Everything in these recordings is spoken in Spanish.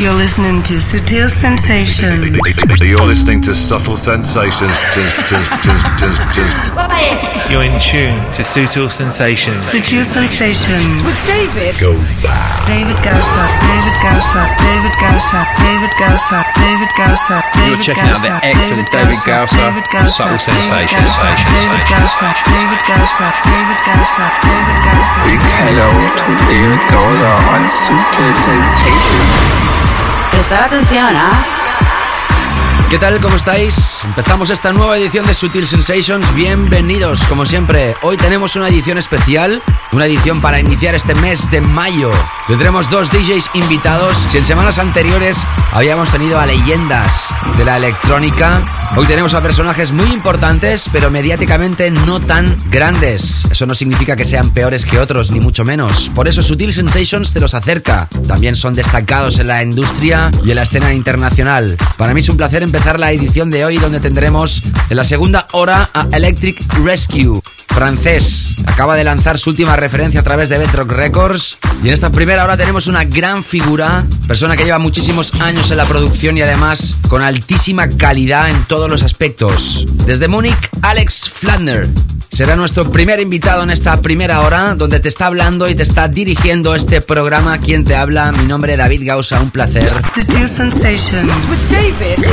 You're listening to Sutil Sensations. You're listening to Subtle Sensations. You're in tune to Sutil Sensations. Sutil Sensations. With David. Goza. David Gausa. David Gausa. David Gausa. David Gausa. David Gausa. You're checking out the excellent David Gausa Subtle Sensations. David Gausa. David Gausa. David Gausa. David Gausa. Big hello to David Gausa on Sutil Sensations. Prestad atención, ¿ah? ¿Qué tal? ¿Cómo estáis? Empezamos esta nueva edición de Sutil Sensations. Bienvenidos, como siempre. Hoy tenemos una edición especial, una edición para iniciar este mes de mayo. Tendremos dos DJs invitados. Si en semanas anteriores habíamos tenido a leyendas de la electrónica, hoy tenemos a personajes muy importantes, pero mediáticamente no tan grandes. Eso no significa que sean peores que otros, ni mucho menos. Por eso Sutil Sensations te los acerca. También son destacados en la industria y en la escena internacional. Para mí es un placer empezar la edición de hoy donde tendremos en la segunda hora a Electric Rescue, francés. Acaba de lanzar su última referencia a través de Bedrock Records y en esta primera hora tenemos una gran figura, persona que lleva muchísimos años en la producción y además con altísima calidad en todos los aspectos. Desde Múnich, Alex Flander. Será nuestro primer invitado en esta primera hora, donde te está hablando y te está dirigiendo este programa. Quien te habla, mi nombre es David Gausa, un placer. Sutil Sensations. With David.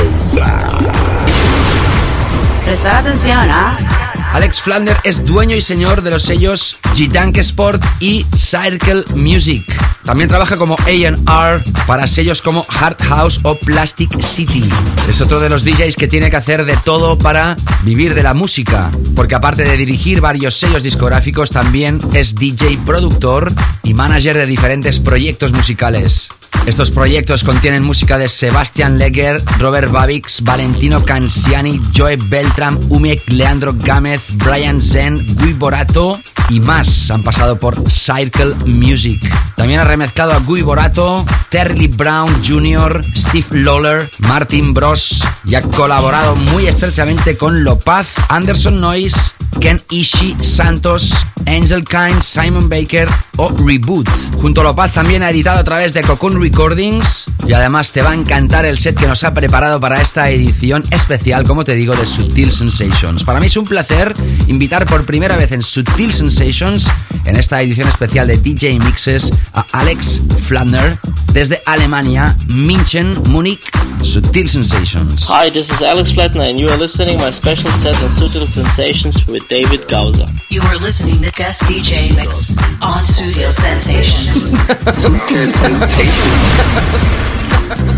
Prestad atención, ¿ah? Alex Flander es dueño y señor de los sellos Gitank Sport y Circle Music. También trabaja como AR para sellos como Hard House o Plastic City. Es otro de los DJs que tiene que hacer de todo para vivir de la música, porque aparte de dirigir varios sellos discográficos, también es DJ productor y manager de diferentes proyectos musicales. Estos proyectos contienen música de Sebastian Leger, Robert Babix, Valentino Canciani, Joe Beltram, Umek, Leandro Gámez, Brian Zen, Guy Borato y más han pasado por Circle Music. También ha remezclado a Guy Borato, Terry Brown Jr., Steve Lawler, Martin Bros y ha colaborado muy estrechamente con Lopaz, Anderson Noise, Ken Ishii, Santos, Angel Kind, Simon Baker o Reboot. Junto a Lopaz también ha editado a través de Cocoon Recordings y además te va a encantar el set que nos ha preparado para esta edición especial, como te digo, de Sutil Sensations. Para mí es un placer invitar por primera vez en Sutil Sensations, en esta edición especial de DJ Mixes, a Alex Flander desde Alemania, München, Múnich, Sutil Sensations. Hi, this is Alex Flatner, and you are listening my special set on Sutil Sensations with David Gauser. You are listening to guest DJ mix on Studio Sensations. Sutil Sensations. Ha ha ha!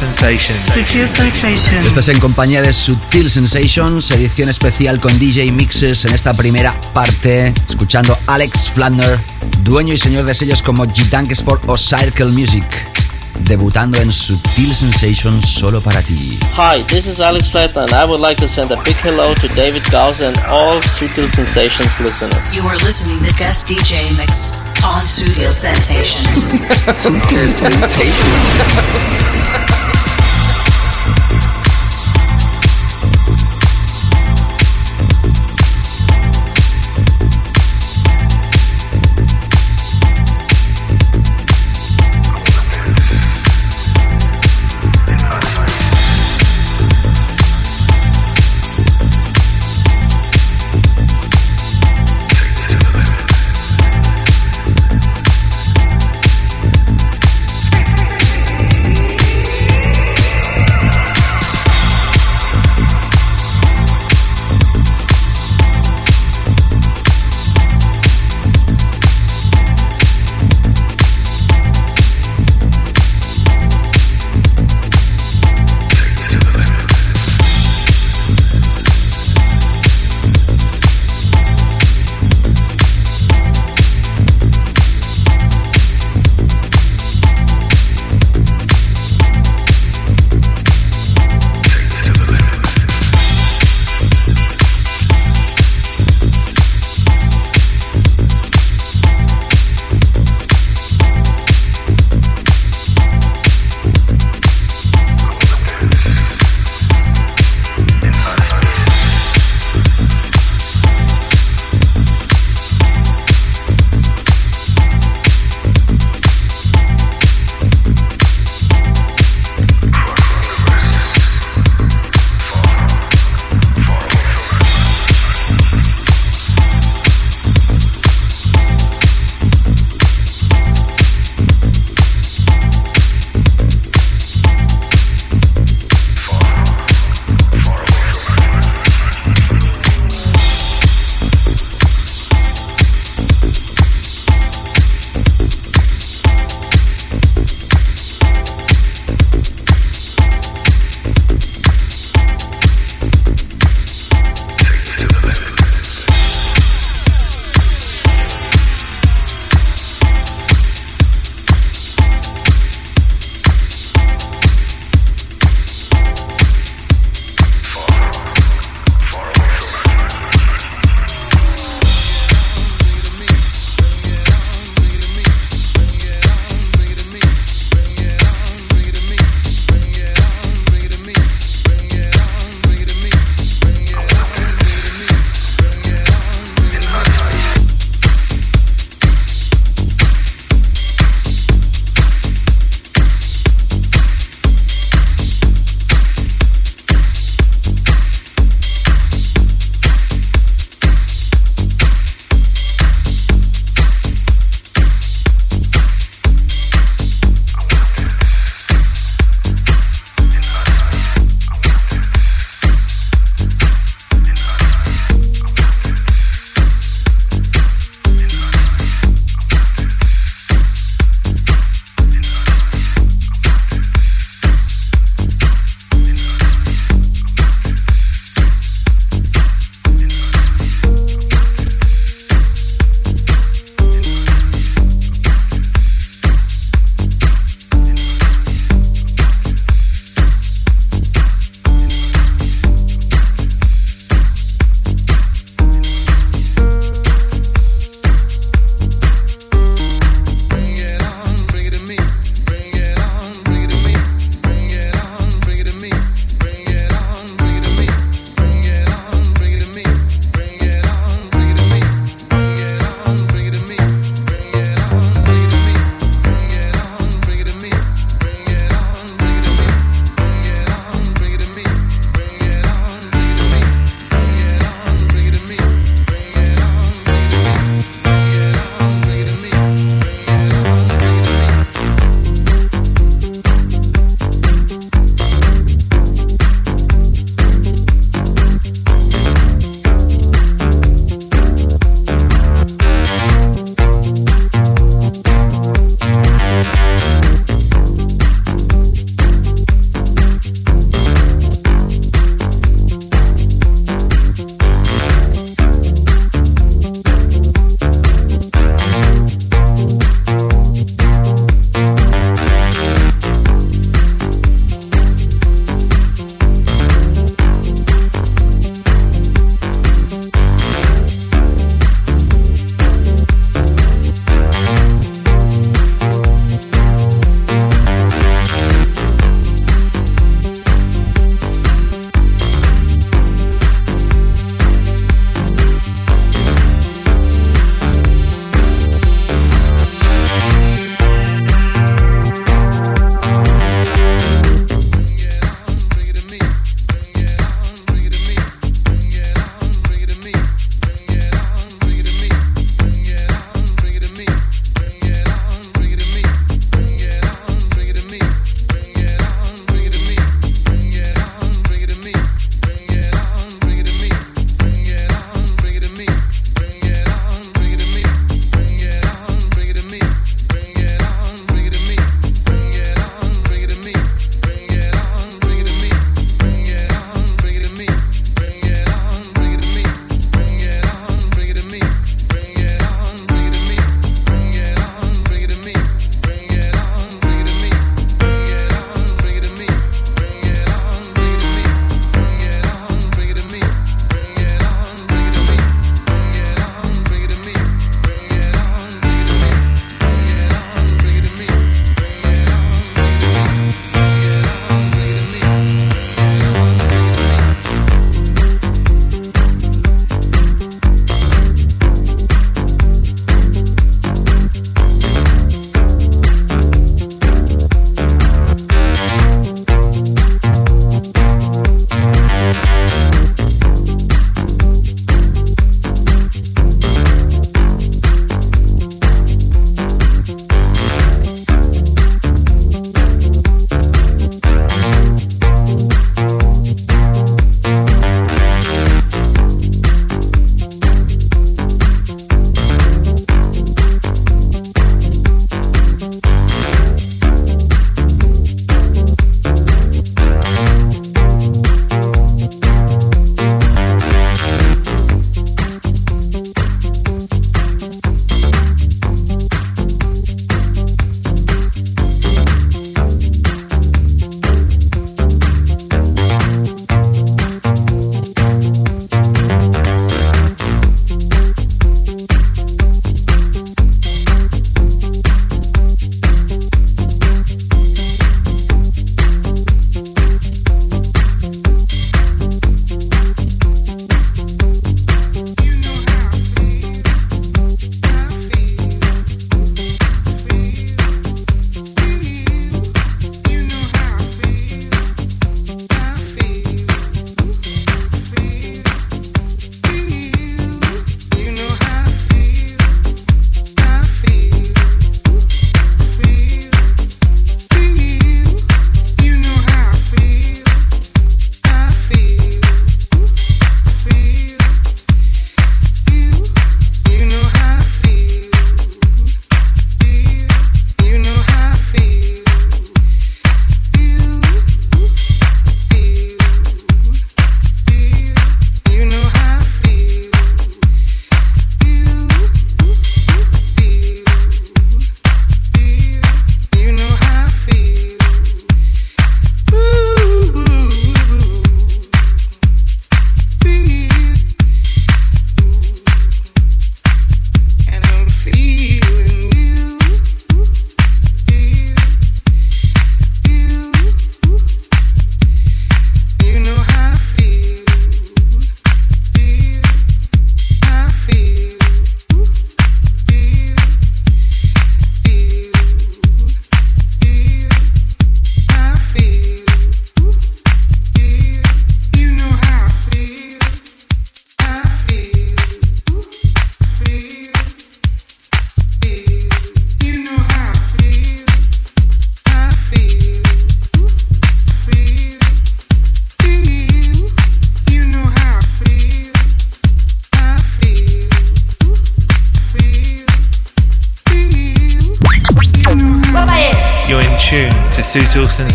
Sensations. Sutil Sensations. Estás en compañía de Sutil Sensations, edición especial con DJ Mixes en esta primera parte, escuchando Alex Flander, dueño y señor de sellos como G-Tank Sport o Circle Music, debutando en Sutil Sensations solo para ti. Hi, this is Alex Flatner and I would like to send a big hello to David Gausa and all Sutil Sensations listeners. You are listening to guest DJ mix on Studio Sensations. Sutil Sensations.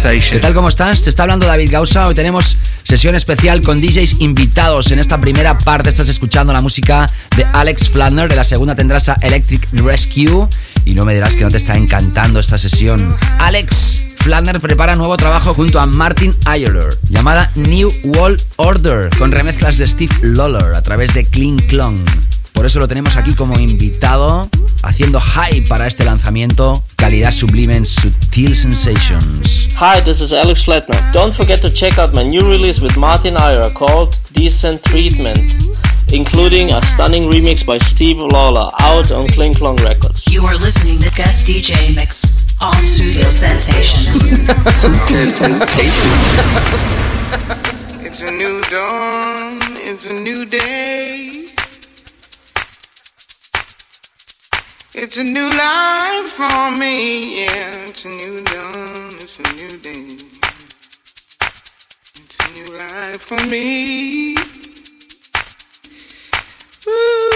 ¿Qué tal? ¿Cómo estás? Te está hablando David Gausa. Hoy tenemos sesión especial con DJs invitados. En esta primera parte estás escuchando la música de Alex Flanner. De la segunda tendrás a Electric Rescue. Y no me dirás que no te está encantando esta sesión. Alex Flanner prepara nuevo trabajo junto a Martin Ayler, llamada New World Order, con remezclas de Steve Lawler a través de Clean Clong. Por eso lo tenemos aquí como invitado, haciendo hype para este lanzamiento, calidad sublime en Sutil Sensations. Hi, this is Alex Flatner. Don't forget to check out my new release with Martin Ira called Decent Treatment, including a stunning remix by Steve Lawler out on Kling Klong Records. You are listening to guest DJ mix on Studio Sensations. Sutil Sensations. It's a new dawn, it's a new day. It's a new life for me, yeah. It's a new dawn, it's a new day. It's a new life for me. Ooh.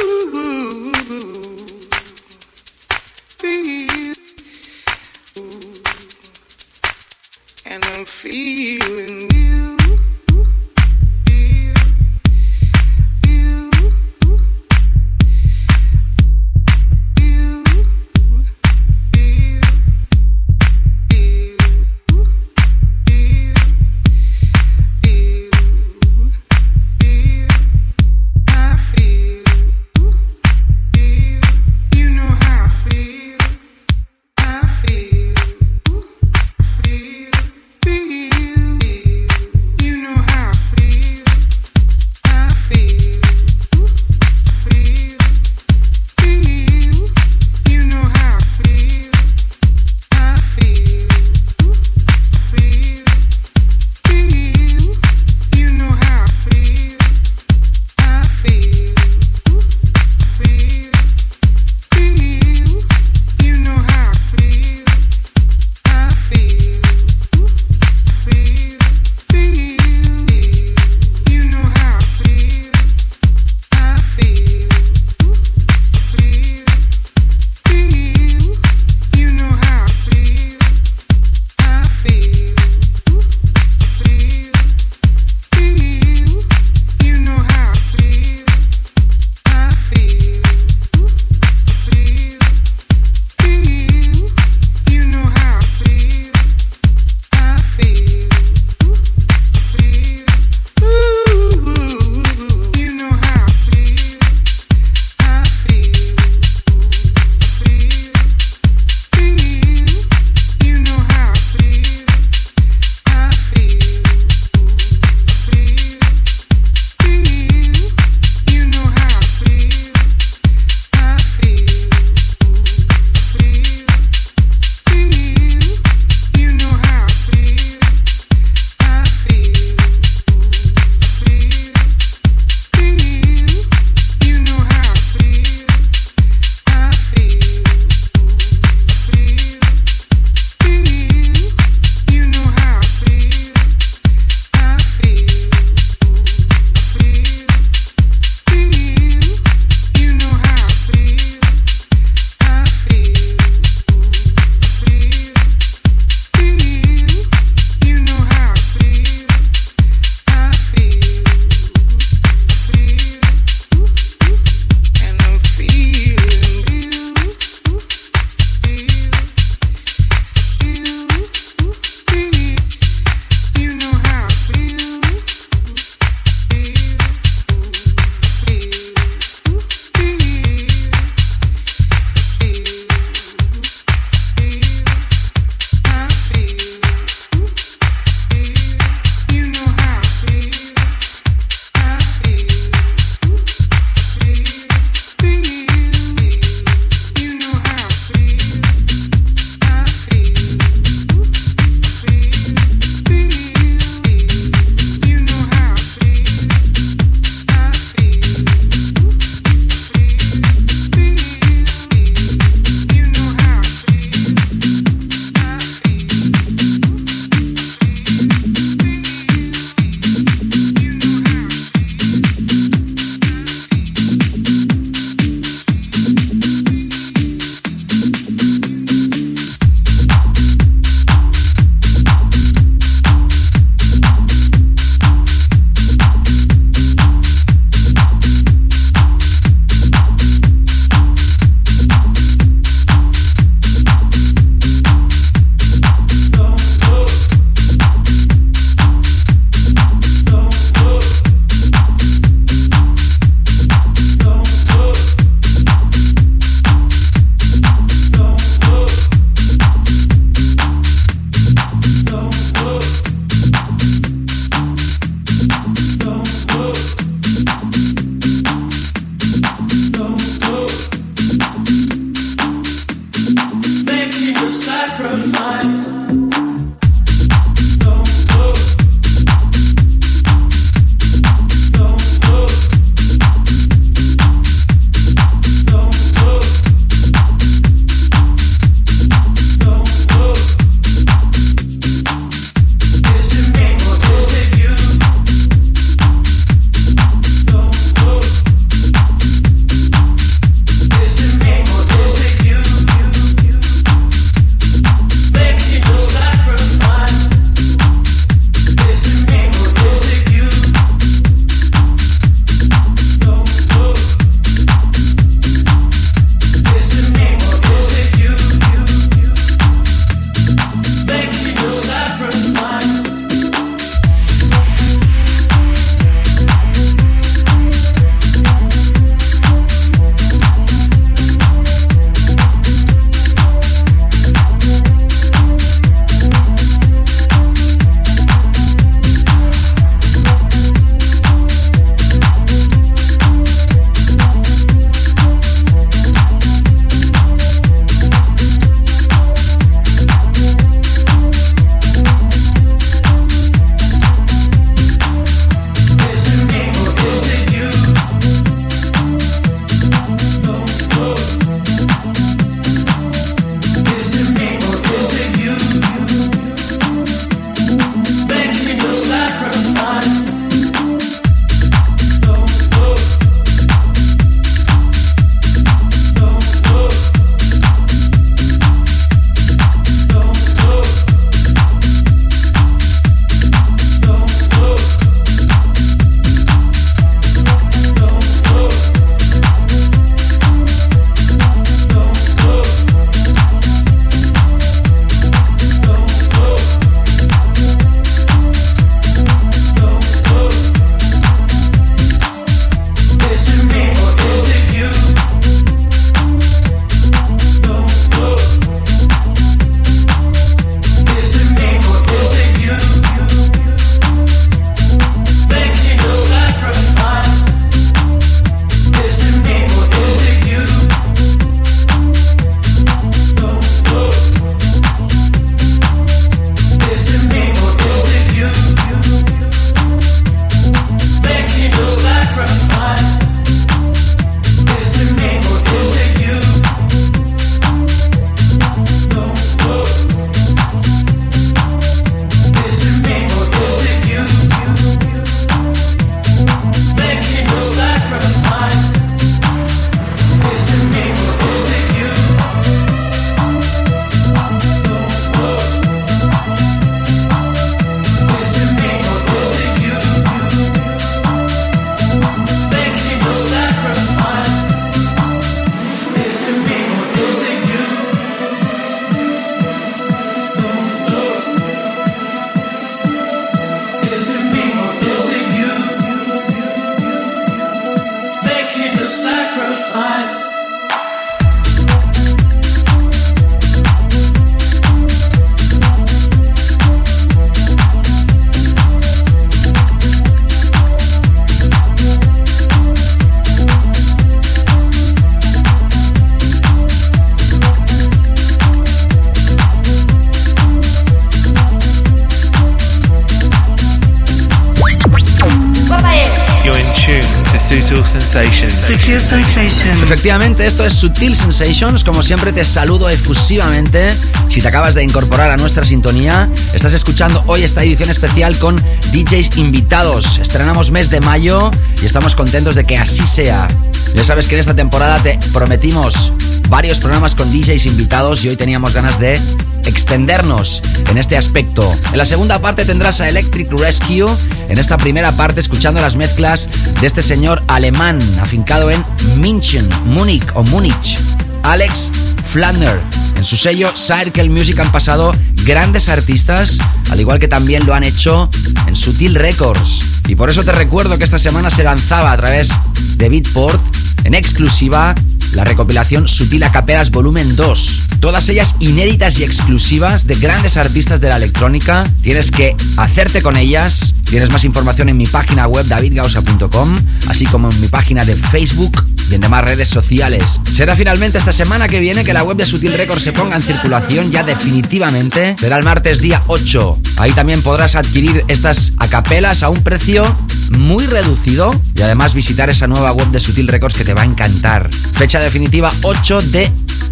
Efectivamente, esto es Sutil Sensations. Como siempre, te saludo efusivamente. Si te acabas de incorporar a nuestra sintonía, estás escuchando hoy esta edición especial con DJs invitados. Estrenamos mes de mayo y estamos contentos de que así sea. Ya sabes que en esta temporada te prometimos varios programas con DJs invitados y hoy teníamos ganas de extendernos en este aspecto. En la segunda parte tendrás a Electric Rescue, en esta primera parte escuchando las mezclas de este señor alemán afincado en München, Múnich o Múnich, Alex Flanner. En su sello Circle Music han pasado grandes artistas, al igual que también lo han hecho en Sutil Records. Y por eso te recuerdo que esta semana se lanzaba a través de Beatport en exclusiva la recopilación Sutil Acaperas Volumen 2. Todas ellas inéditas y exclusivas de grandes artistas de la electrónica. Tienes que hacerte con ellas. Tienes más información en mi página web davidgausa.com, así como en mi página de Facebook y en demás redes sociales. Será finalmente esta semana que viene que la web de Sutil Records se ponga en circulación ya definitivamente. Será el martes día 8. Ahí también podrás adquirir estas acapelas a un precio muy reducido y además visitar esa nueva web de Sutil Records que te va a encantar. Fecha definitiva 8 de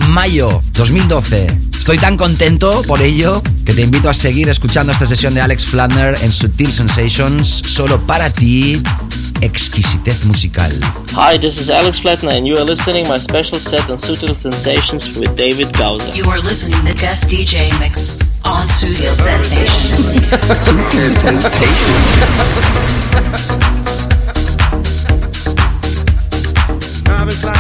mayo 2012. Estoy tan contento por ello que te invito a seguir escuchando esta sesión de Alex Flanner en Sutil Sensations solo para ti. Exquisitez musical. Hi, this is Alex Flatner, and you are listening to my special set on Sutil Sensations with David Gausa. You are listening to guest DJ mix on Studio Sensations. Sutil Sensations.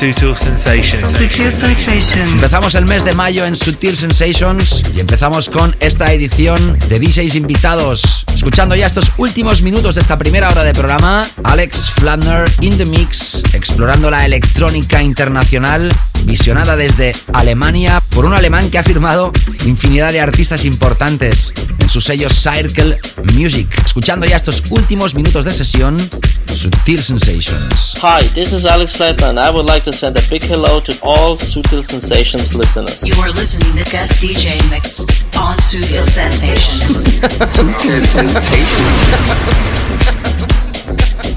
Sutil Sensations. Sutil Sensations. Empezamos el mes de mayo en Sutil Sensations y empezamos con esta edición de DJs invitados. Escuchando ya estos últimos minutos de esta primera hora de programa, Alex Flanner in the mix, explorando la electrónica internacional visionada desde Alemania por un alemán que ha firmado infinidad de artistas importantes en su sello Circle Music. Escuchando ya estos últimos minutos de sesión, Sutil Sensations. Hi, this is Alex Flatner and I would like to send a big hello to all Sutil Sensations listeners. You are listening to guest DJ mix on Studio Sensations. Sutil Sensations.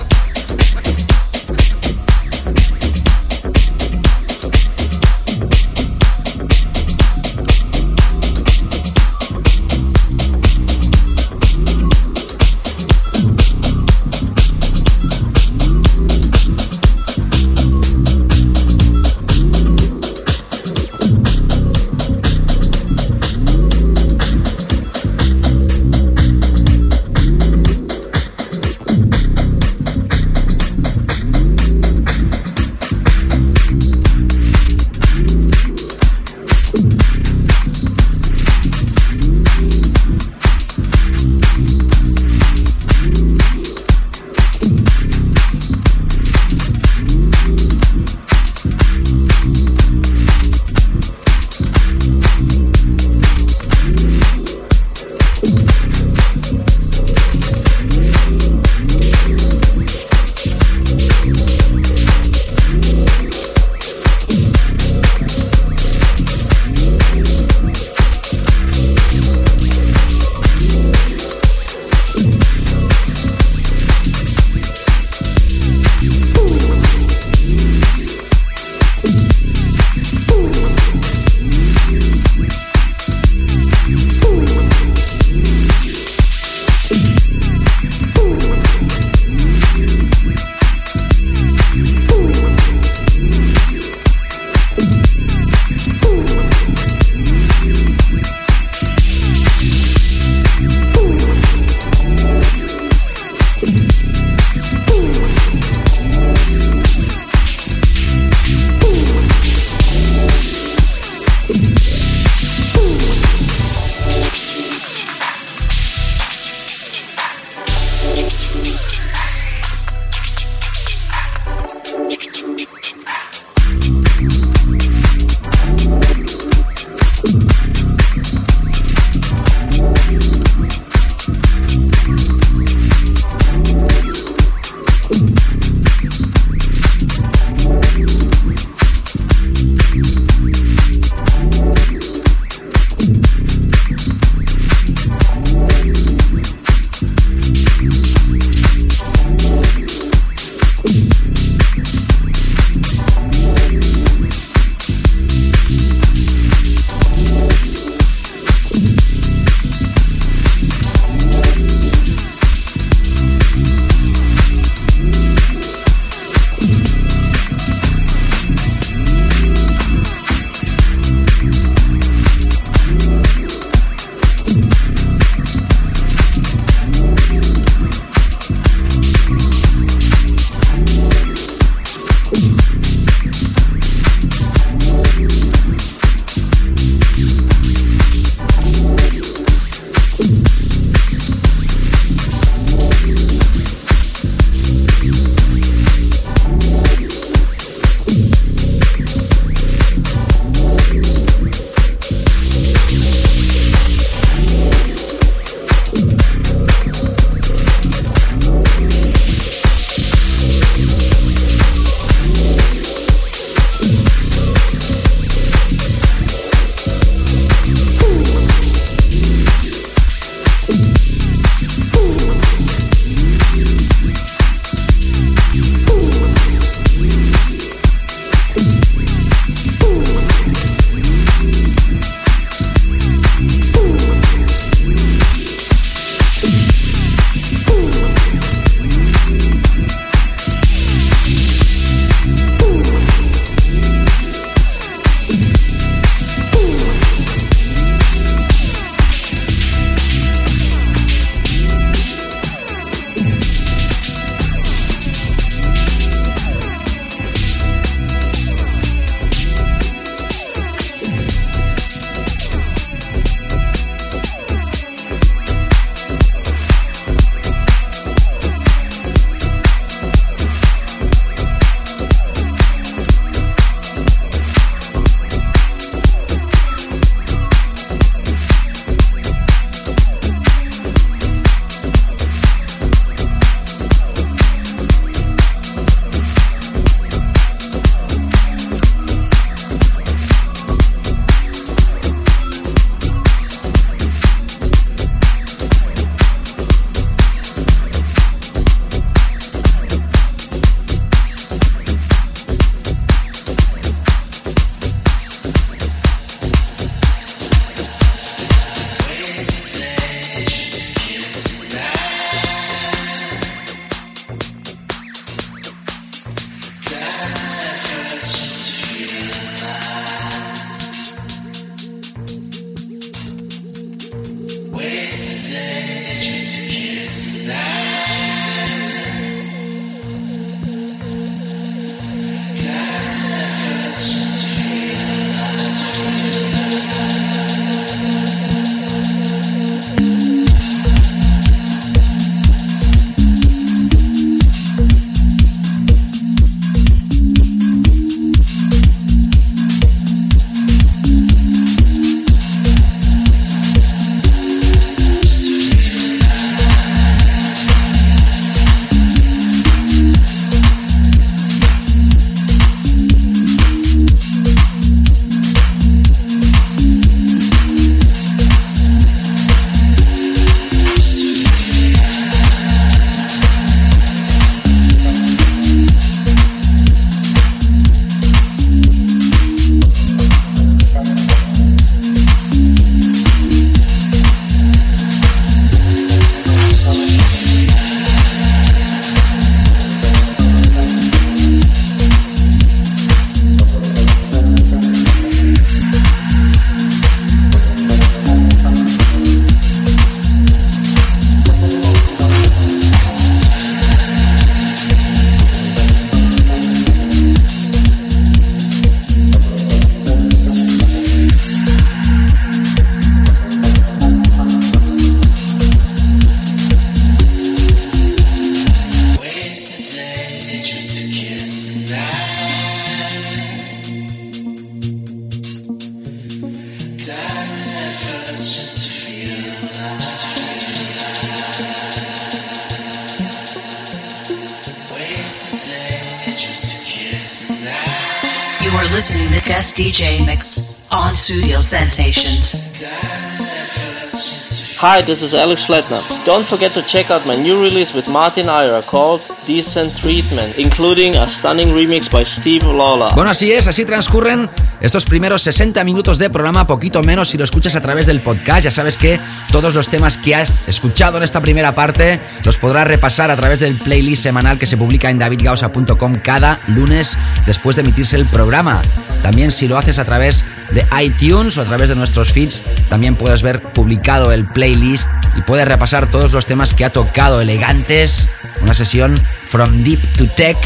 Hi, this is Alex Flatner. Don't forget to check out my new release with Martin Ira called Decent Treatment, including a stunning remix by Steve Lawler. Bueno, así es, así transcurren estos primeros 60 minutos de programa, poquito menos si lo escuchas a través del podcast. Ya sabes que todos los temas que has escuchado en esta primera parte los podrás repasar a través del playlist semanal que se publica en davidgausa.com cada lunes después de emitirse el programa. También si lo haces a través de iTunes o a través de nuestros feeds, también puedes ver publicado el playlist y puedes repasar todos los temas que ha tocado elegantes. Una sesión from deep to tech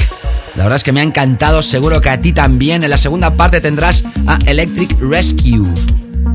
la verdad es que me ha encantado, seguro que a ti también. En la segunda parte tendrás a Electric Rescue,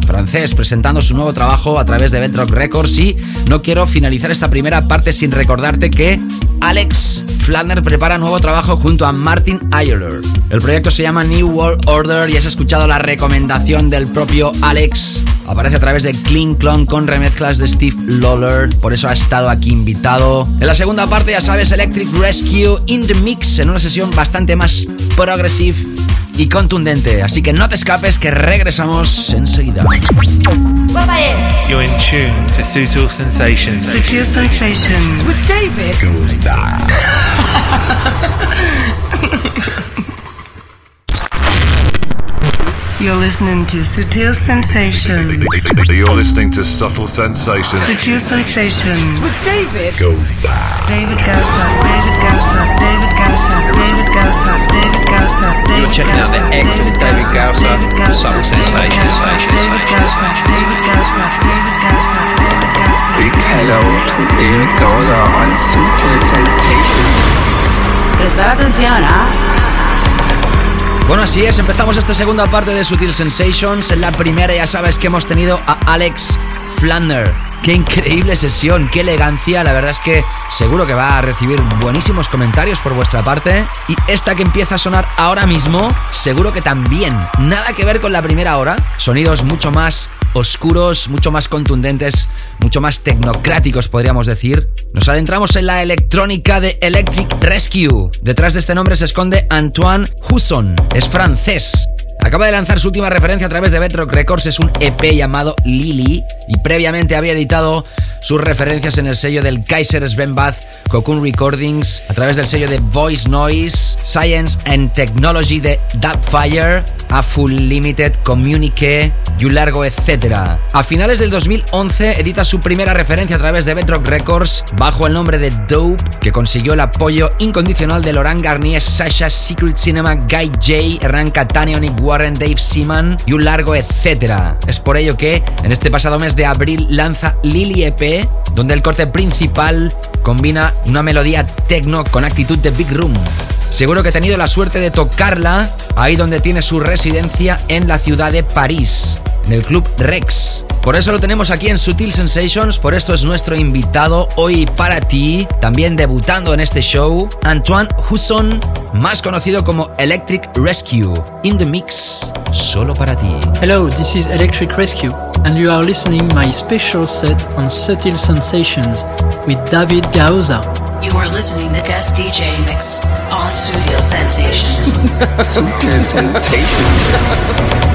francés, presentando su nuevo trabajo a través de Bedrock Records. Y no quiero finalizar esta primera parte sin recordarte que Alex Flanders prepara nuevo trabajo junto a Martin Ayler. El proyecto se llama New World Order y has escuchado la recomendación del propio Alex. Aparece a través de Clean Clone con remezclas de Steve Lawler, por eso ha estado aquí invitado. En la segunda parte, ya sabes, Electric Rescue in the Mix, en una sesión bastante más progressive y contundente. Así que no te escapes, que regresamos enseguida. You're in tune to Sutil Sensations. Sutil Sensations. With David. You're listening to Sutil Sensations. You're listening to Subtle Sensations. Sutil Sensations. With David. David Gausa, David Gausa, David Gausa, David Gausa, David Gausa, David You're checking out the excellent David Gausa, Subtle Sensations. David Gausa, David Gausa, David Gausa, David Gausa. Big hello to David Gausa on Sutil Sensations. Prestar atención, ¿ah? Bueno, así es, empezamos esta segunda parte de Sutil Sensations. En la primera ya sabes que hemos tenido a Alex Flander. Qué increíble sesión, qué elegancia. La verdad es que seguro que va a recibir buenísimos comentarios por vuestra parte. Y esta que empieza a sonar ahora mismo, seguro que también. Nada que ver con la primera hora. Sonidos mucho más oscuros, mucho más contundentes, mucho más tecnocráticos, podríamos decir. Nos adentramos en la electrónica de Electric Rescue. Detrás de este nombre se esconde Antoine Husson. Es francés. Acaba de lanzar su última referencia a través de Bedrock Records, es un EP llamado Lily y previamente había editado sus referencias en el sello del Kaiser Svenbath Cocoon Recordings, a través del sello de Voice Noise, Science and Technology de Dubfire, A Full Limited, Communique y un largo etcétera. A finales del 2011 edita su primera referencia a través de Bedrock Records bajo el nombre de Dope, que consiguió el apoyo incondicional de Laurent Garnier, Sasha, Secret Cinema, Guy J, Hernán Catania, Warren, Dave Seaman y un largo etcétera. Es por ello que en este pasado mes de abril lanza Lily EP, donde el corte principal combina una melodía techno con actitud de Big Room. Seguro que he tenido la suerte de tocarla ahí donde tiene su residencia en la ciudad de París, en el club Rex. Por eso lo tenemos aquí en Sutil Sensations, por esto es nuestro invitado hoy para ti, también debutando en este show, Antoine Husson, más conocido como Electric Rescue, in the mix, solo para ti. Hello, this is Electric Rescue, and you are listening my special set on Subtle Sensations with David Gauza. You are listening to guest DJ mix on Studio Sensations. Sutil. Sensations.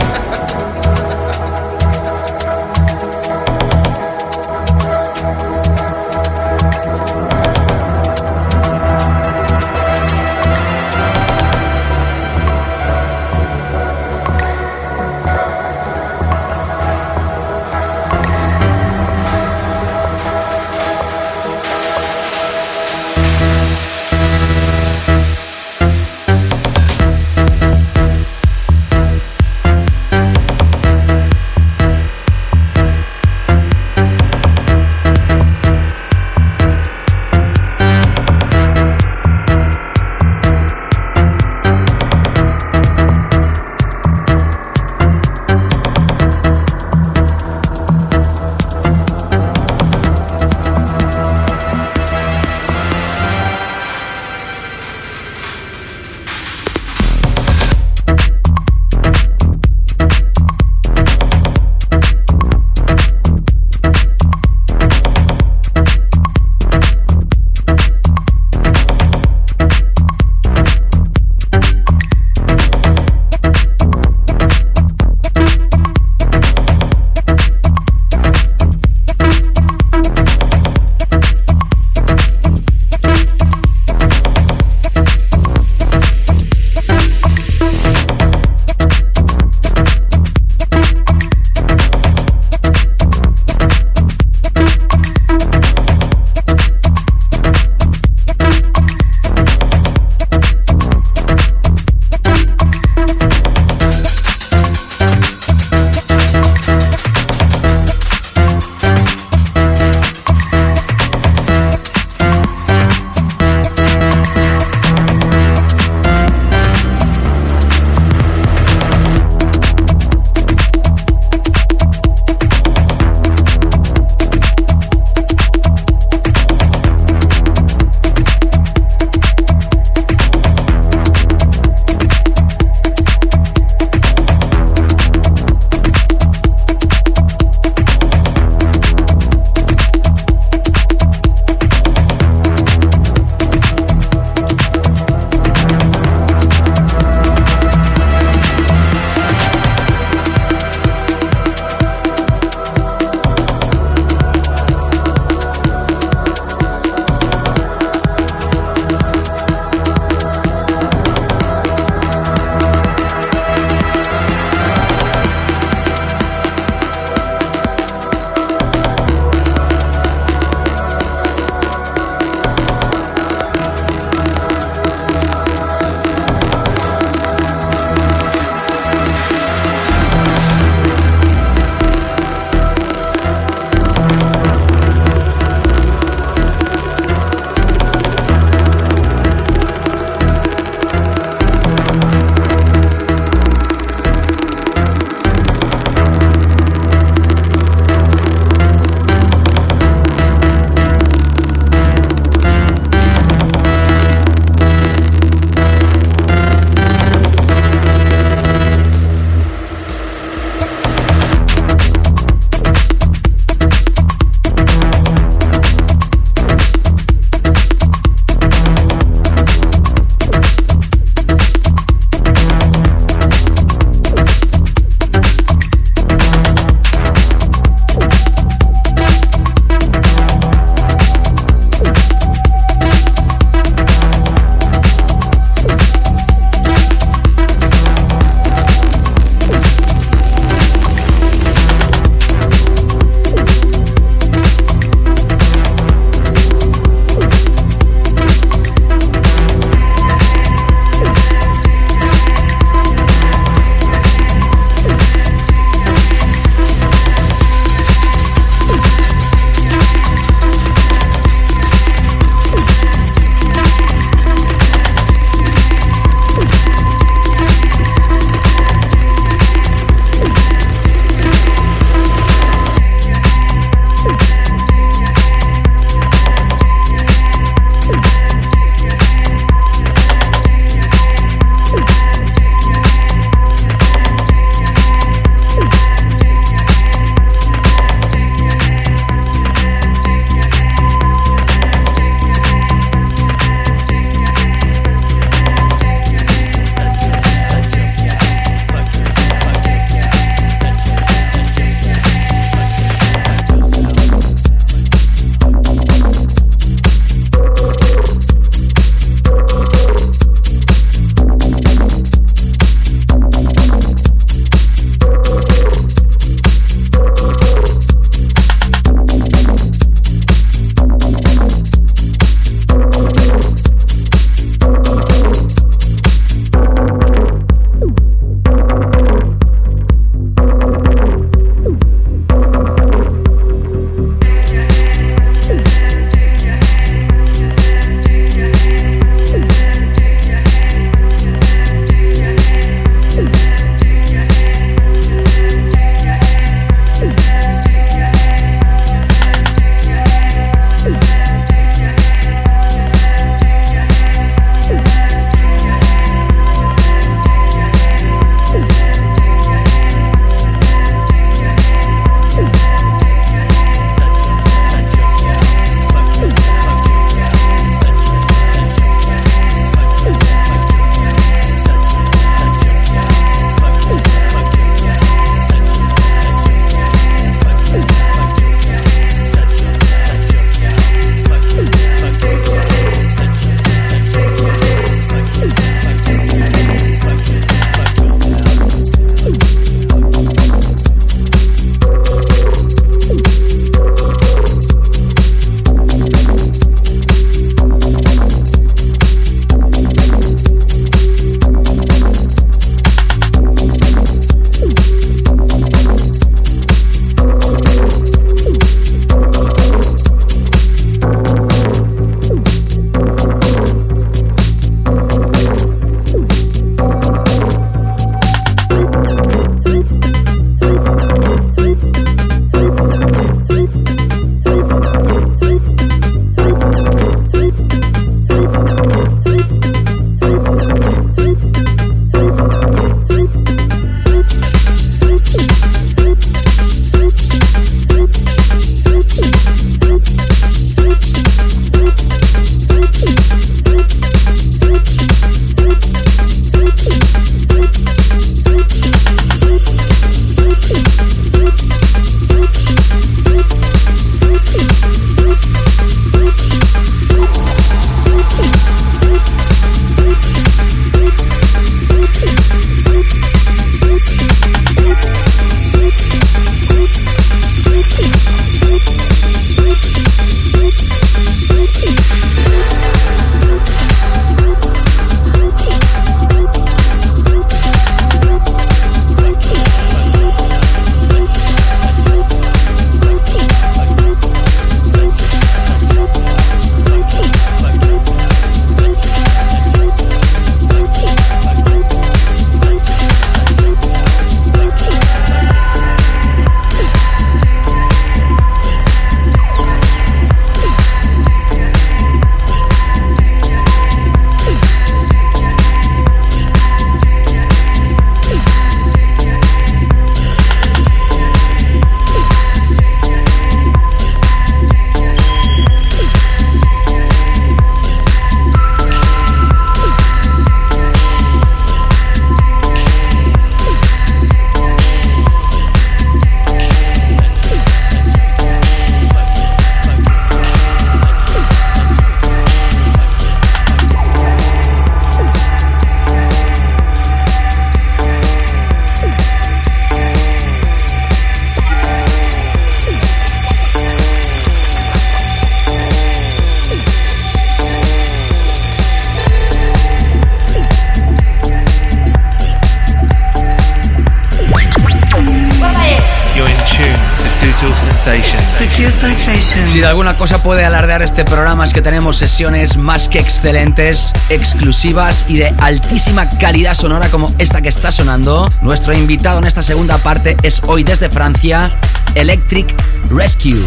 alardear este programa es que tenemos sesiones más que excelentes, exclusivas y de altísima calidad sonora como esta que está sonando. Nuestro invitado en esta segunda parte es hoy desde Francia, Electric Rescue.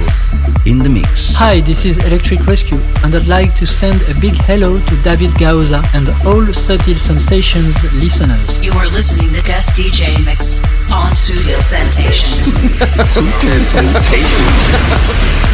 In the mix. Hi, this is Electric Rescue, and I'd like to send a big hello to David Gauza and all Subtle Sensations listeners. You are listening to Guest DJ Mix on Studio Sensations. Sutil Sensations.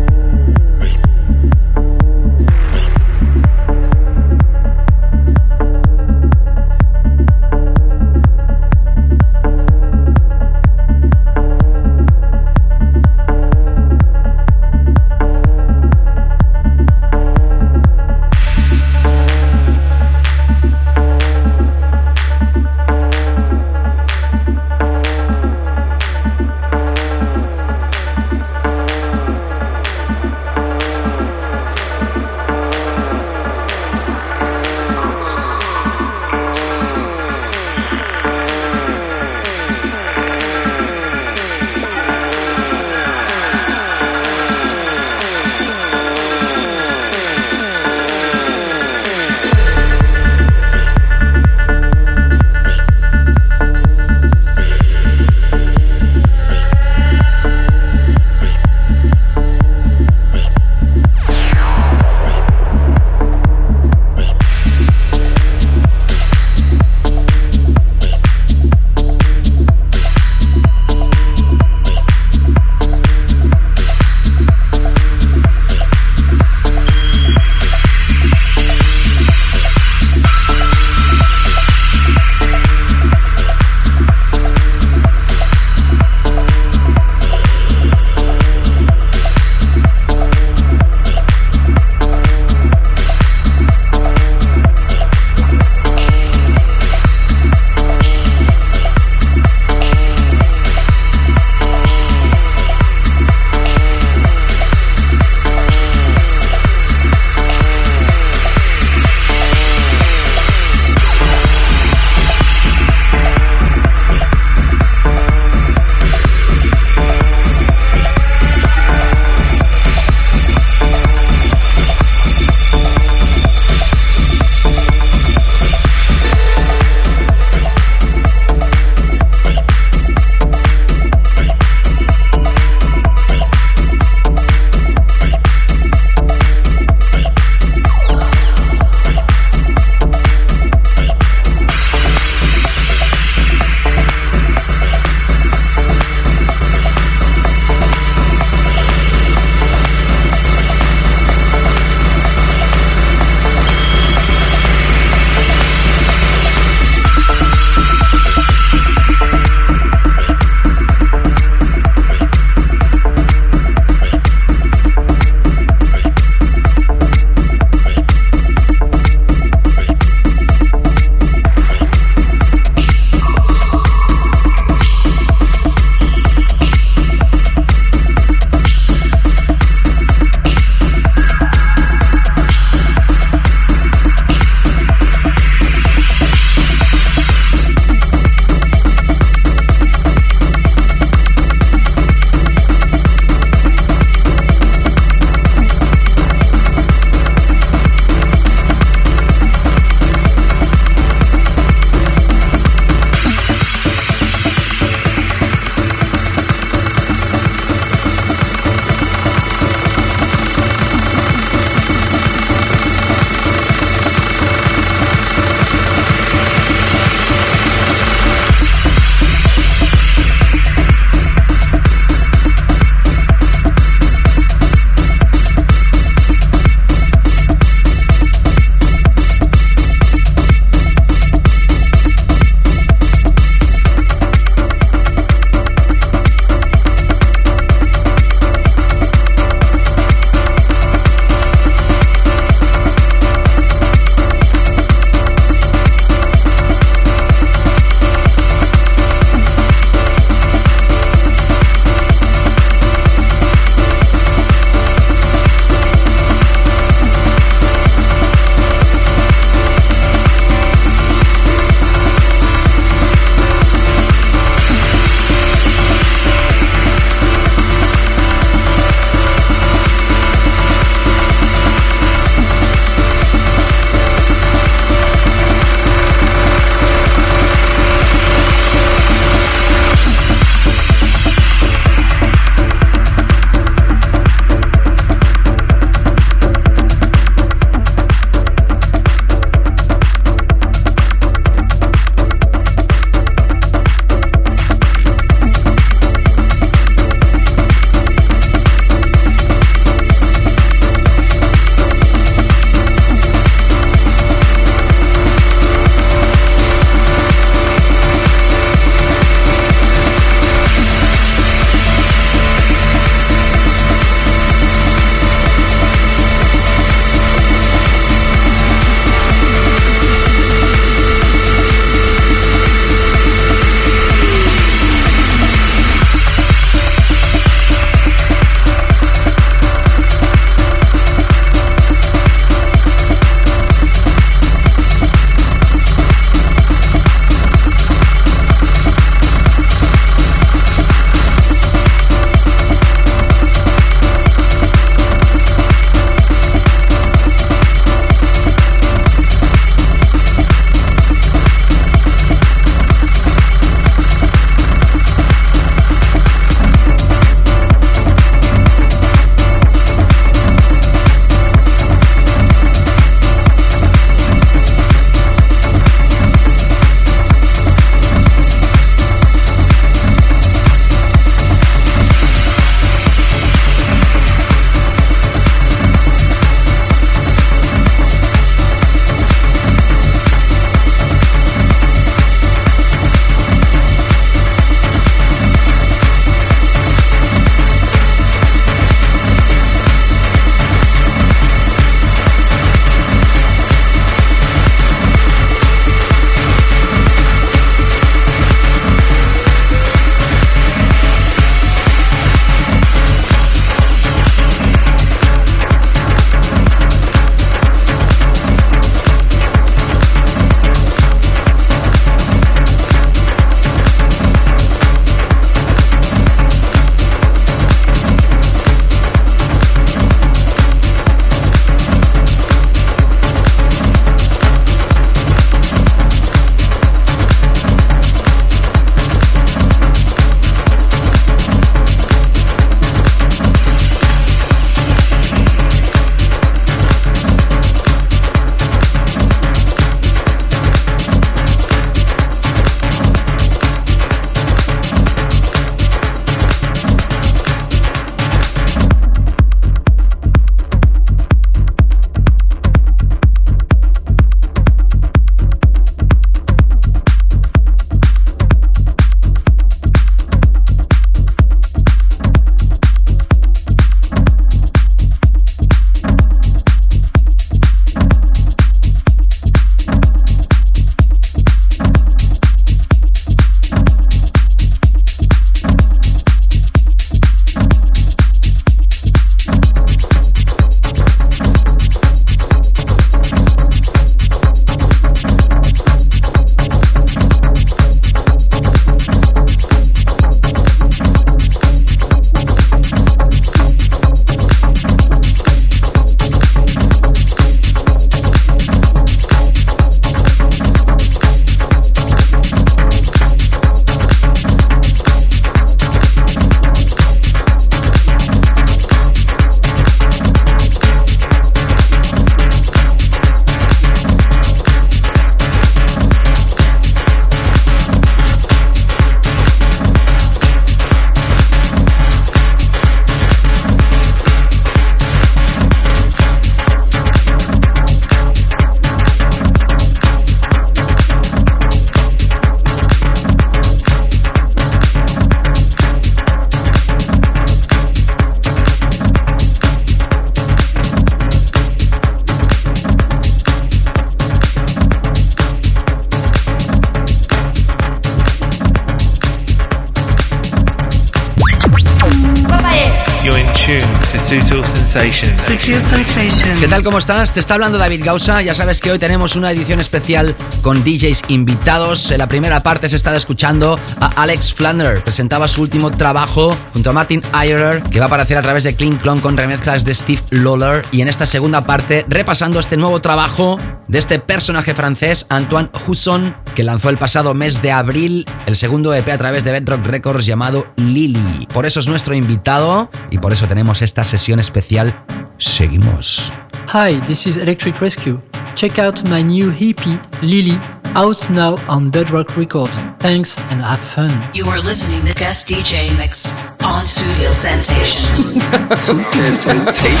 Sensations. Sutil Sensations. ¿Qué tal? ¿Cómo estás? Te está hablando David Gausa. Ya sabes que hoy tenemos una edición especial con DJs invitados. En la primera parte se está escuchando a Alex Flander. Presentaba su último trabajo junto a Martin Eyrer, que va a aparecer a través de Clean Clon con remezclas de Steve Lawler. Y en esta segunda parte, repasando este nuevo trabajo de este personaje francés, Antoine Husson, que lanzó el pasado mes de abril el segundo EP a través de Bedrock Records llamado Lily. Por eso es nuestro invitado y por eso tenemos esta sesión especial. Seguimos. Hi, this is Electric Rescue. Check out my new EP, Lily, out now on Bedrock Records. Thanks and have fun. You are listening to guest DJ mix on Studio Sensations. Sutil Sensations.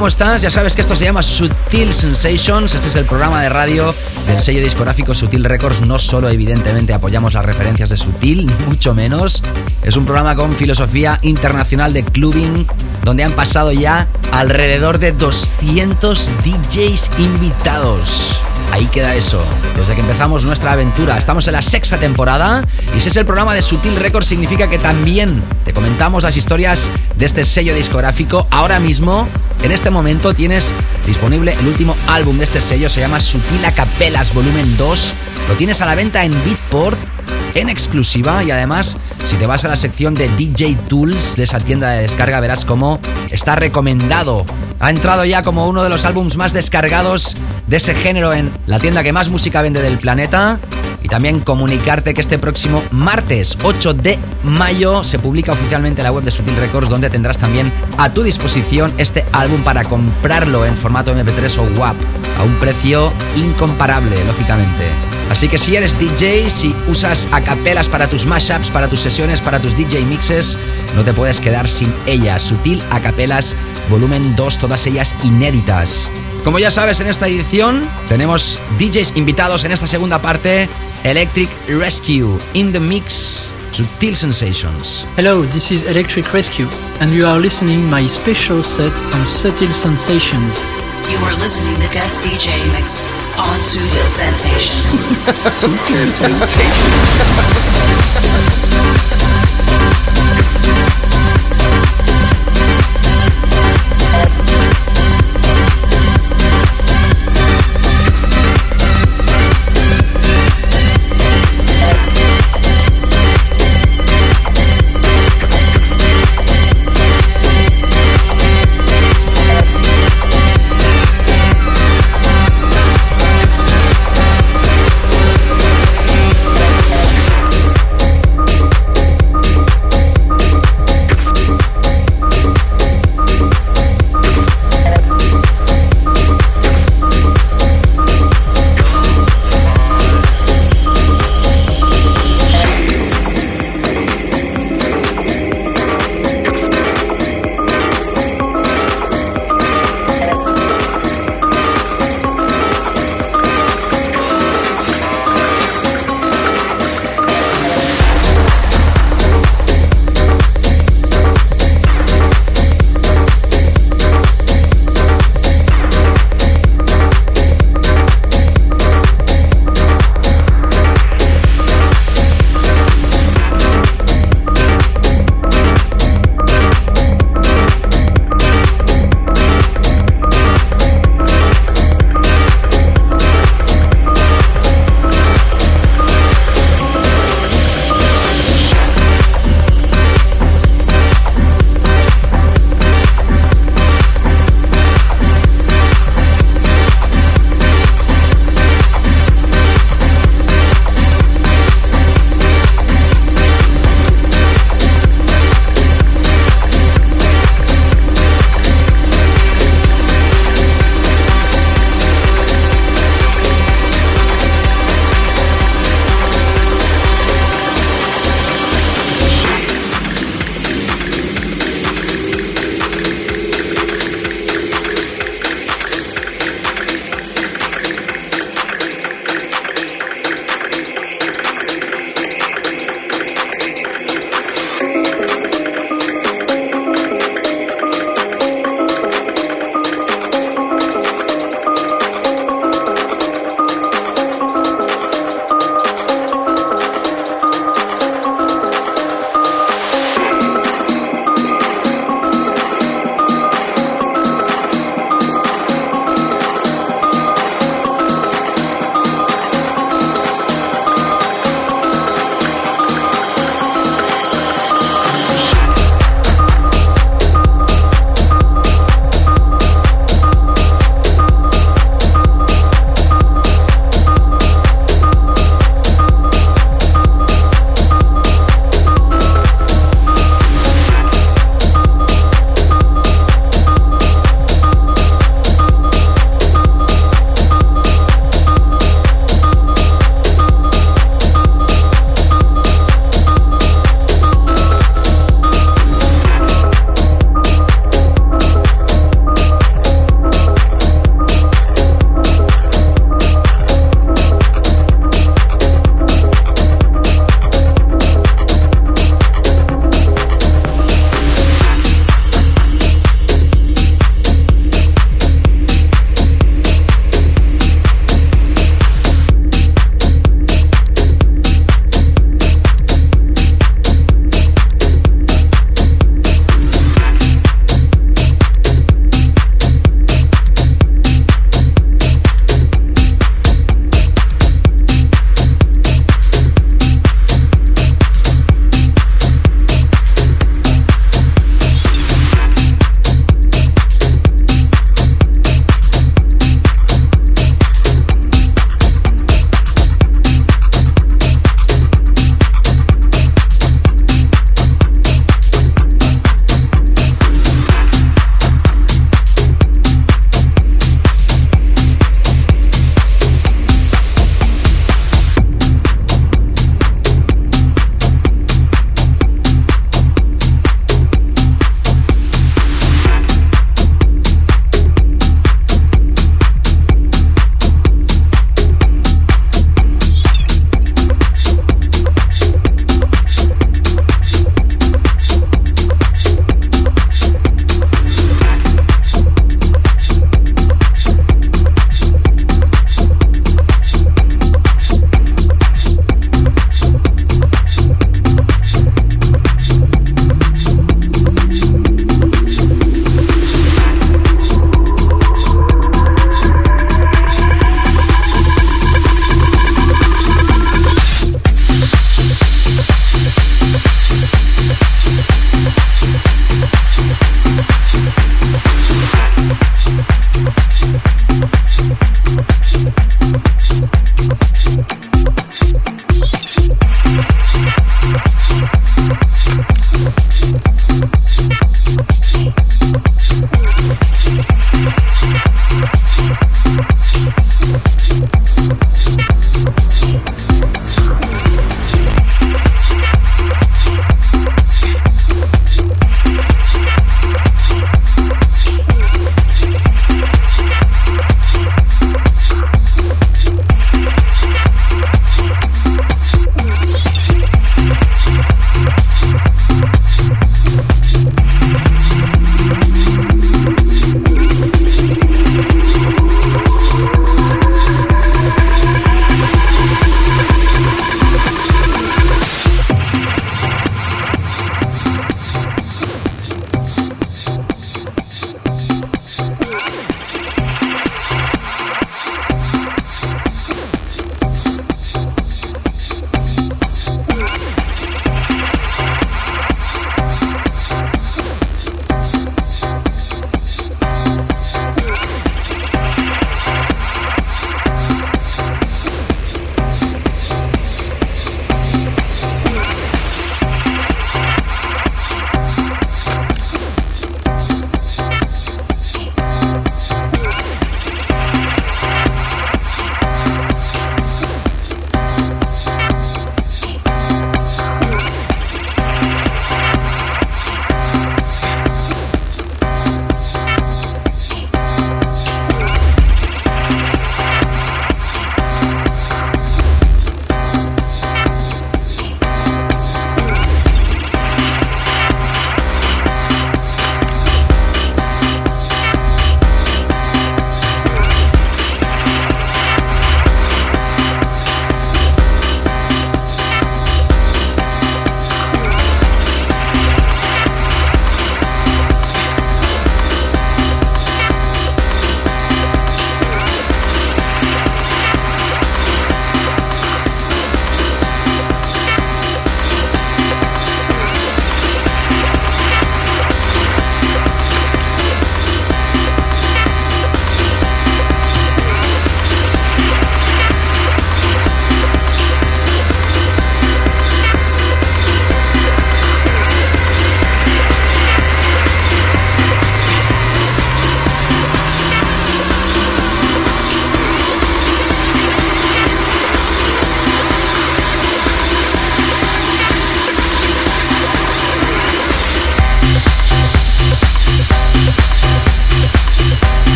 ¿Cómo estás? Ya sabes que esto se llama Sutil Sensations. Este es el programa de radio del sello discográfico Sutil Records. No solo, evidentemente, apoyamos las referencias de Sutil, ni mucho menos. Es un programa con filosofía internacional de clubbing, donde han pasado ya alrededor de 200 DJs invitados. Ahí queda eso. Desde que empezamos nuestra aventura, estamos en la sexta temporada y si es el programa de Sutil Records significa que también te comentamos las historias de este sello discográfico. Ahora mismo, en este momento, tienes disponible el último álbum de este sello, se llama Sutil Acapelas Volumen 2. Lo tienes a la venta en Beatport en exclusiva y además si te vas a la sección de DJ Tools de esa tienda de descarga verás cómo está recomendado. Ha entrado ya como uno de los álbums más descargados de ese género en la tienda que más música vende del planeta. También comunicarte que este próximo martes 8 de mayo se publica oficialmente en la web de Sutil Records donde tendrás también a tu disposición este álbum para comprarlo en formato MP3 o WAP a un precio incomparable, lógicamente. Así que si eres DJ, si usas acapelas para tus mashups, para tus sesiones, para tus DJ mixes, no te puedes quedar sin ellas. Sutil Acapelas volumen 2, todas ellas inéditas. Como ya sabes, en esta edición tenemos DJs invitados en esta segunda parte. Electric Rescue in the mix. Sutil Sensations. Hello, this is Electric Rescue, and you are listening my special set on Subtle Sensations. You are listening to guest DJ mix on Studio Sensations. Sutil Sensations.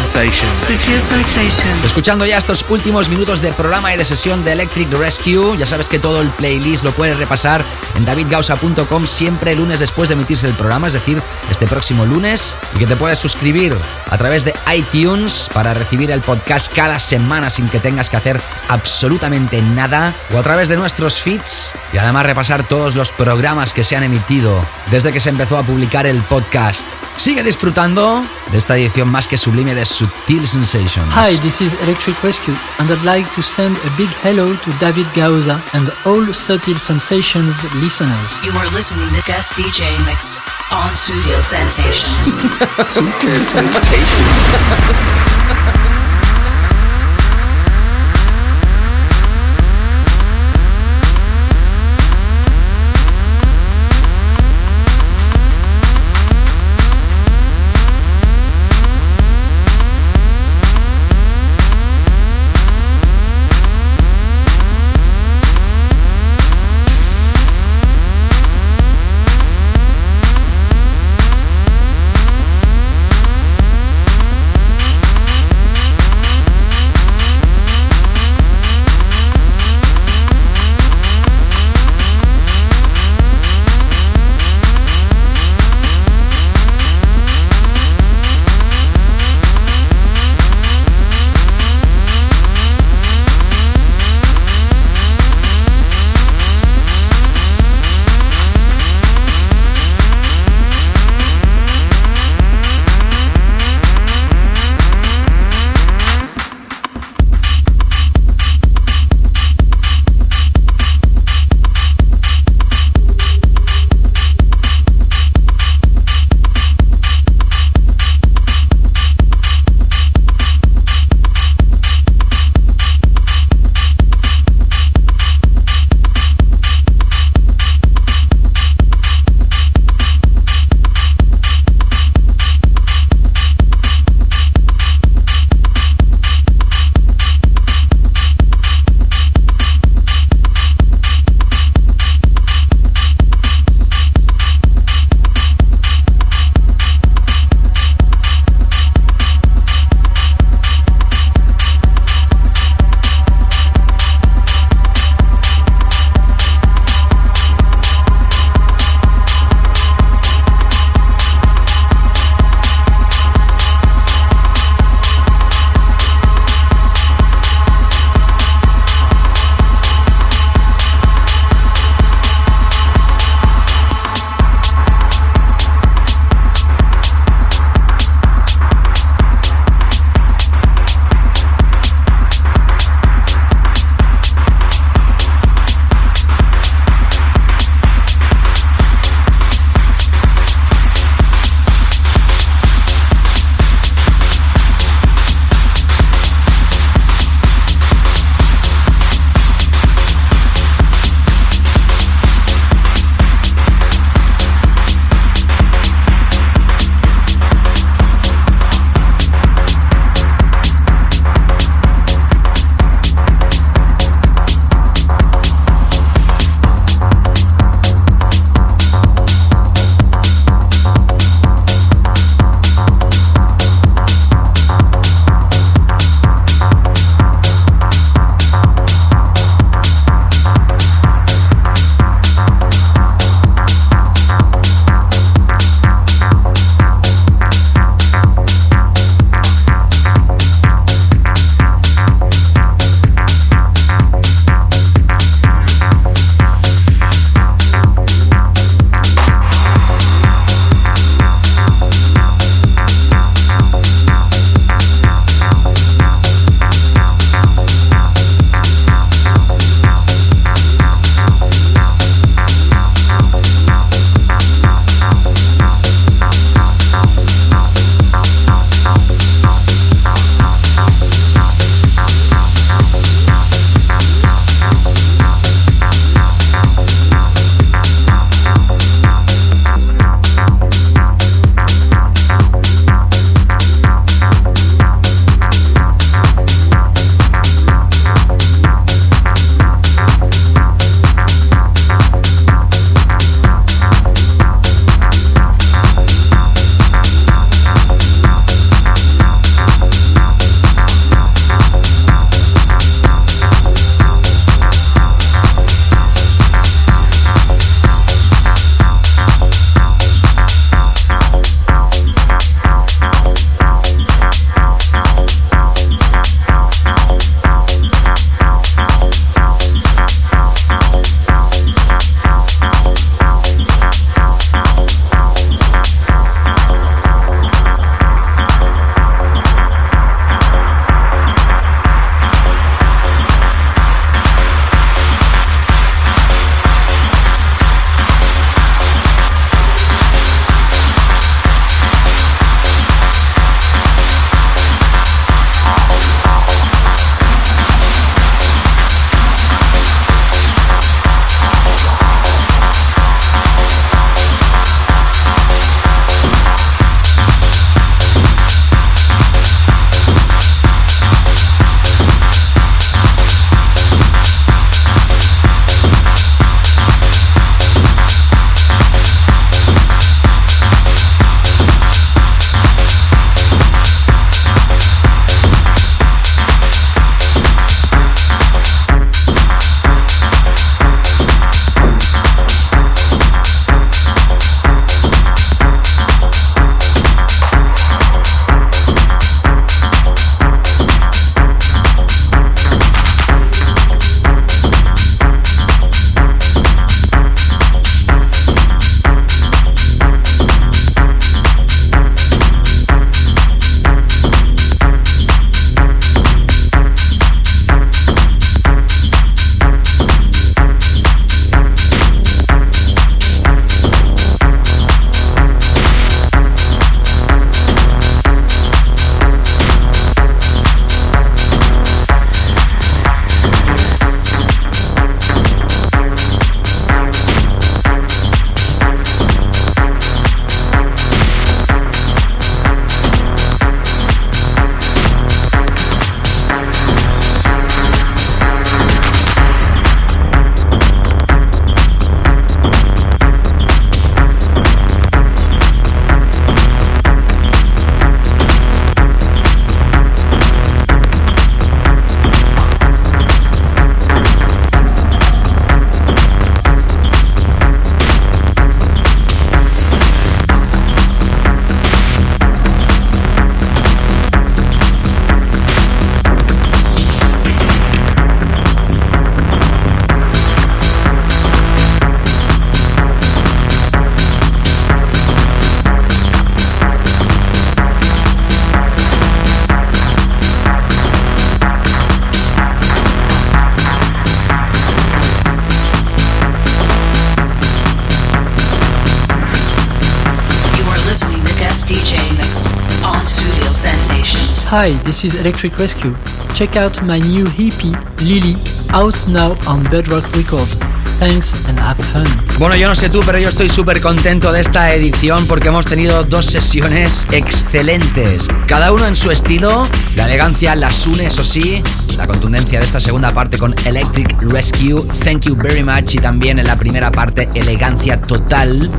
Sensations. Sutil Sensations. Escuchando ya estos últimos minutos de programa y de sesión de Electric Rescue, ya sabes que todo el playlist lo puedes repasar en davidgausa.com siempre lunes después de emitirse el programa, es decir, este próximo lunes, y que te puedes suscribir a través de iTunes para recibir el podcast cada semana sin que tengas que hacer absolutamente nada, o a través de nuestros feeds y además repasar todos los programas que se han emitido desde que se empezó a publicar el podcast. Sigue disfrutando de esta edición más que sublime de Sutil Sensations. Hi, this is Electric Rescue, and I'd like to send a big hello to David Gauza and all Subtle Sensations listeners. You are listening to guest DJ mix on Studio Sensations. Sutil Sensations. congratulations. Hi, this is Electric Rescue. Check out my new EP, Lily, out now on Bedrock Records. Thanks and have fun. Bueno, yo no sé tú, pero yo estoy súper contento de esta edición porque hemos tenido dos sesiones excelentes. Cada uno en su estilo. La elegancia las une, eso sí. La contundencia de esta segunda parte con Electric Rescue. Thank you very much. Y también en la primera parte, elegancia total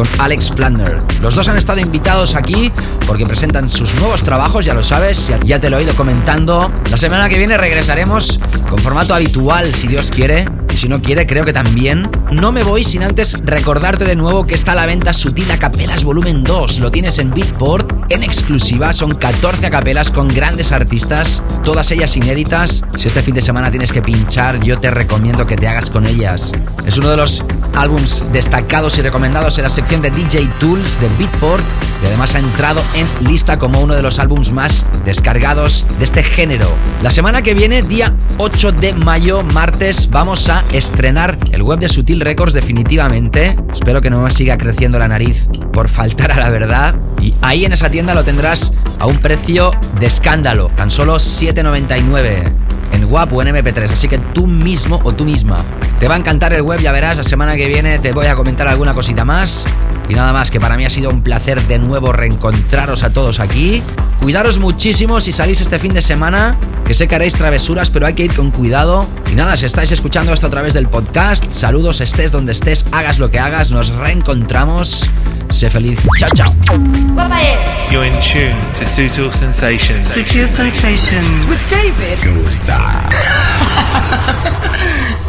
con Alex Flander. Los dos han estado invitados aquí porque presentan sus nuevos trabajos, ya lo sabes, ya, ya te lo he ido comentando. La semana que viene regresaremos con formato habitual, si Dios quiere. Y si no quiere, creo que también. No me voy sin antes recordarte de nuevo que está a la venta Sutil Acapelas Volumen 2. Lo tienes en Beatport en exclusiva. Son 14 acapelas con grandes artistas, todas ellas inéditas. Si este fin de semana tienes que pinchar, yo te recomiendo que te hagas con ellas. Es uno de los álbums destacados y recomendados en la sección de DJ Tools de Beatport y además ha entrado en lista como uno de los álbums más descargados de este género. La semana que viene, día 8 de mayo, martes, vamos a estrenar el web de Sutil Records definitivamente. Espero que no me siga creciendo la nariz por faltar a la verdad. Y ahí en esa tienda lo tendrás a un precio de escándalo, tan solo 7,99 en WAP o en MP3. Así que tú mismo o tú misma. Te va a encantar el web, ya verás. La semana que viene te voy a comentar alguna cosita más. Y nada más, que para mí ha sido un placer de nuevo reencontraros a todos aquí. Cuidaros muchísimo si salís este fin de semana, que sé que haréis travesuras, pero hay que ir con cuidado. Y nada, si estáis escuchando esto a través del podcast, saludos, estés donde estés, hagas lo que hagas, nos reencontramos. Sé feliz. Chao, chao. You're in tune to Sutil Sensations. Sutil Sensations. With David.